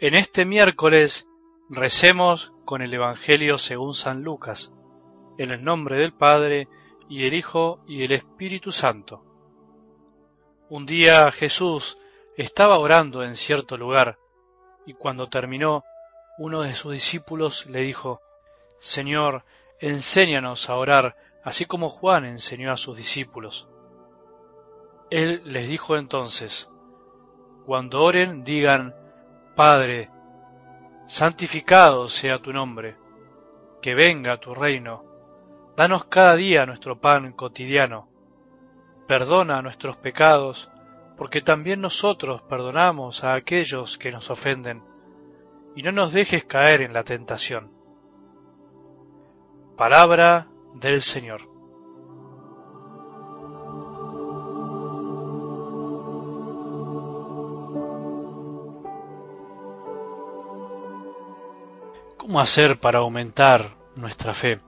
En este miércoles recemos con el Evangelio según San Lucas, en el nombre del Padre, y del Hijo, y del Espíritu Santo. Un día Jesús estaba orando en cierto lugar, y cuando terminó, uno de sus discípulos le dijo, Señor, enséñanos a orar, así como Juan enseñó a sus discípulos. Él les dijo entonces, Cuando oren, digan, Padre, santificado sea tu nombre, que venga tu reino, danos cada día nuestro pan cotidiano, perdona nuestros pecados, porque también nosotros perdonamos a aquellos que nos ofenden, y no nos dejes caer en la tentación. Palabra del Señor. ¿Cómo hacer para aumentar nuestra fe?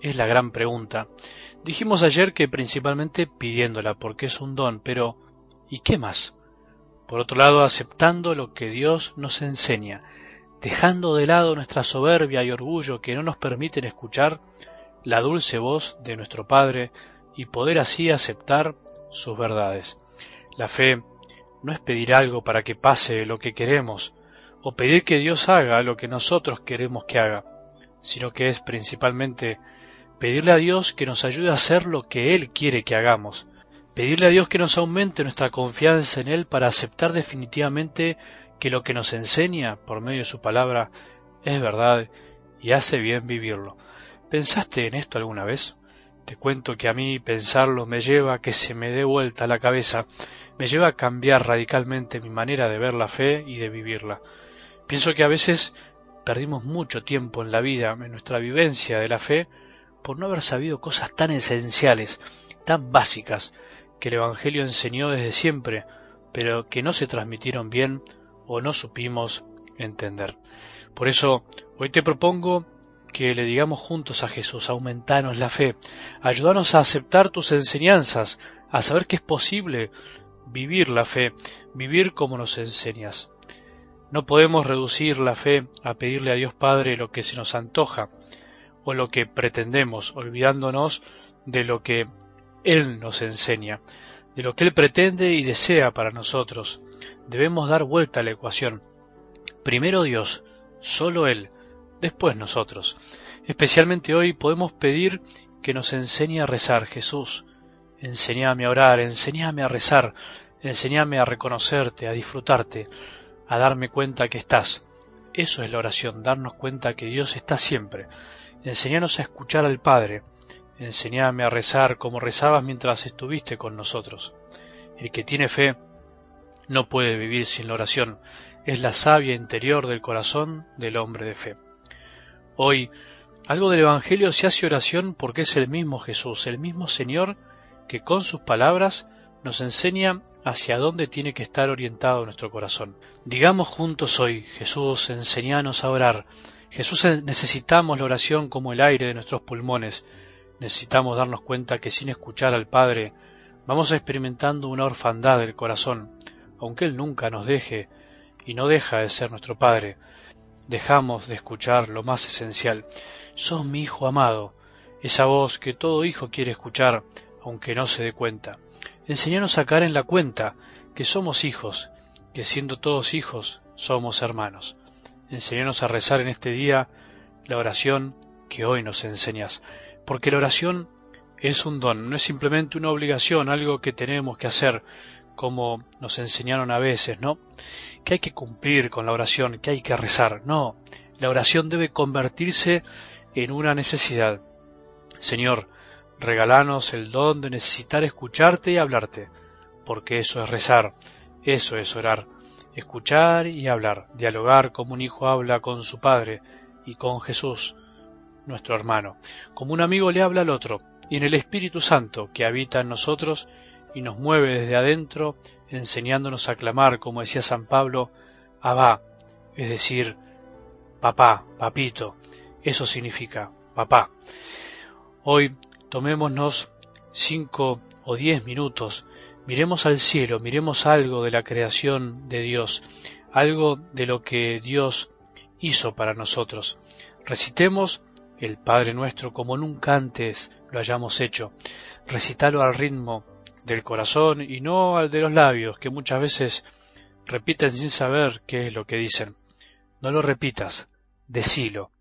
Es la gran pregunta. Dijimos ayer que principalmente pidiéndola, porque es un don, pero ¿y qué más? Por otro lado, aceptando lo que Dios nos enseña, dejando de lado nuestra soberbia y orgullo que no nos permiten escuchar la dulce voz de nuestro Padre y poder así aceptar sus verdades. La fe no es pedir algo para que pase lo que queremos, o pedir que Dios haga lo que nosotros queremos que haga, sino que es principalmente pedirle a Dios que nos ayude a hacer lo que Él quiere que hagamos, pedirle a Dios que nos aumente nuestra confianza en Él para aceptar definitivamente que lo que nos enseña por medio de su palabra es verdad y hace bien vivirlo. ¿Pensaste en esto alguna vez? Te cuento que a mí pensarlo me lleva a que se me dé vuelta la cabeza, me lleva a cambiar radicalmente mi manera de ver la fe y de vivirla. Pienso que a veces perdimos mucho tiempo en la vida, en nuestra vivencia de la fe, por no haber sabido cosas tan esenciales, tan básicas, que el Evangelio enseñó desde siempre, pero que no se transmitieron bien o no supimos entender. Por eso, hoy te propongo que le digamos juntos a Jesús, aumentanos la fe, ayúdanos a aceptar tus enseñanzas, a saber que es posible vivir la fe, vivir como nos enseñas. No podemos reducir la fe a pedirle a Dios Padre lo que se nos antoja o lo que pretendemos, olvidándonos de lo que Él nos enseña, de lo que Él pretende y desea para nosotros. Debemos dar vuelta a la ecuación. Primero Dios, solo Él, después nosotros. Especialmente hoy podemos pedir que nos enseñe a rezar, Jesús. Enseñame a orar, enseñame a rezar, enseñame a reconocerte, a disfrutarte, a darme cuenta que estás. Eso es la oración, darnos cuenta que Dios está siempre. Enseñanos a escuchar al Padre. Enseñame a rezar como rezabas mientras estuviste con nosotros. El que tiene fe no puede vivir sin la oración. Es la savia interior del corazón del hombre de fe. Hoy, algo del Evangelio se hace oración porque es el mismo Jesús, el mismo Señor que con sus palabras nos enseña hacia dónde tiene que estar orientado nuestro corazón. Digamos juntos hoy, Jesús, enseñanos a orar. Jesús, necesitamos la oración como el aire de nuestros pulmones. Necesitamos darnos cuenta que sin escuchar al Padre vamos experimentando una orfandad del corazón, aunque Él nunca nos deje y no deja de ser nuestro Padre. Dejamos de escuchar lo más esencial. Sos mi Hijo amado, esa voz que todo hijo quiere escuchar, aunque no se dé cuenta. Enseñanos a caer en la cuenta que somos hijos, que siendo todos hijos somos hermanos. Enseñanos a rezar en este día la oración que hoy nos enseñas, porque la oración es un don, no es simplemente una obligación, algo que tenemos que hacer, como nos enseñaron a veces, ¿no? Que hay que cumplir con la oración, que hay que rezar. No, la oración debe convertirse en una necesidad. Señor, Regalanos el don de necesitar escucharte y hablarte, porque eso es rezar, eso es orar, escuchar y hablar, dialogar como un hijo habla con su padre y con Jesús, nuestro hermano, como un amigo le habla al otro, y en el Espíritu Santo que habita en nosotros y nos mueve desde adentro, enseñándonos a clamar, como decía San Pablo, Abba, es decir, papá, papito, eso significa papá. Hoy Tomémonos cinco o diez minutos, miremos al cielo, miremos algo de la creación de Dios, algo de lo que Dios hizo para nosotros. Recitemos el Padre nuestro como nunca antes lo hayamos hecho. Recitalo al ritmo del corazón y no al de los labios, que muchas veces repiten sin saber qué es lo que dicen. No lo repitas, decilo,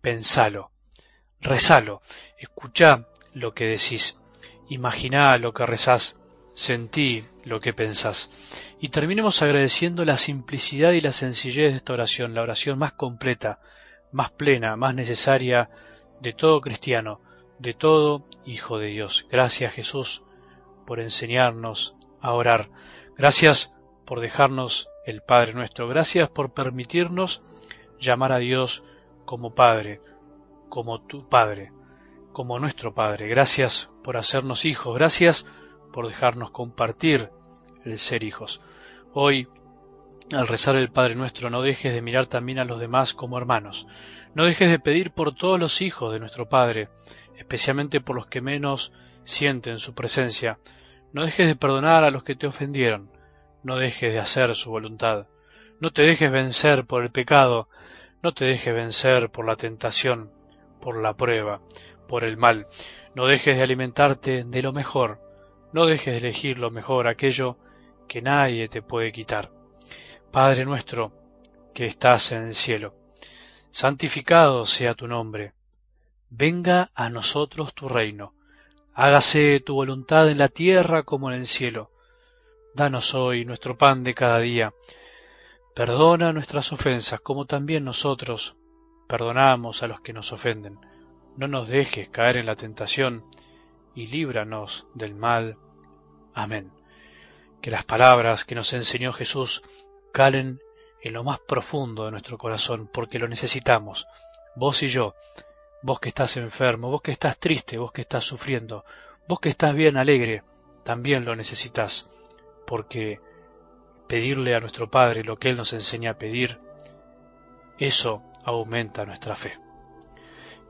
pensalo, rezalo, escuchá lo que decís, imaginá lo que rezás, sentí lo que pensás. Y terminemos agradeciendo la simplicidad y la sencillez de esta oración, la oración más completa, más plena, más necesaria de todo cristiano, de todo hijo de Dios. Gracias Jesús por enseñarnos a orar. Gracias por dejarnos el Padre nuestro. Gracias por permitirnos llamar a Dios como Padre, como tu Padre, como nuestro Padre. Gracias por hacernos hijos. Gracias por dejarnos compartir el ser hijos. Hoy, al rezar el Padre nuestro, no dejes de mirar también a los demás como hermanos. No dejes de pedir por todos los hijos de nuestro Padre, especialmente por los que menos sienten su presencia. No dejes de perdonar a los que te ofendieron. No dejes de hacer su voluntad. No te dejes vencer por el pecado. No te dejes vencer por la tentación, por la prueba, por el mal. No dejes de alimentarte de lo mejor. No dejes de elegir lo mejor, aquello que nadie te puede quitar. Padre nuestro, que estás en el cielo, santificado sea tu nombre. Venga a nosotros tu reino Hágase tu voluntad en la tierra como en el cielo. Danos hoy nuestro pan de cada día. Perdona nuestras ofensas como también nosotros perdonamos a los que nos ofenden. No nos dejes caer en la tentación y líbranos del mal. Amén. Que las palabras que nos enseñó Jesús calen en lo más profundo de nuestro corazón, porque lo necesitamos, vos y yo, vos que estás enfermo, vos que estás triste, vos que estás sufriendo, vos que estás bien alegre, también lo necesitas, porque pedirle a nuestro Padre lo que Él nos enseña a pedir, eso aumenta nuestra fe.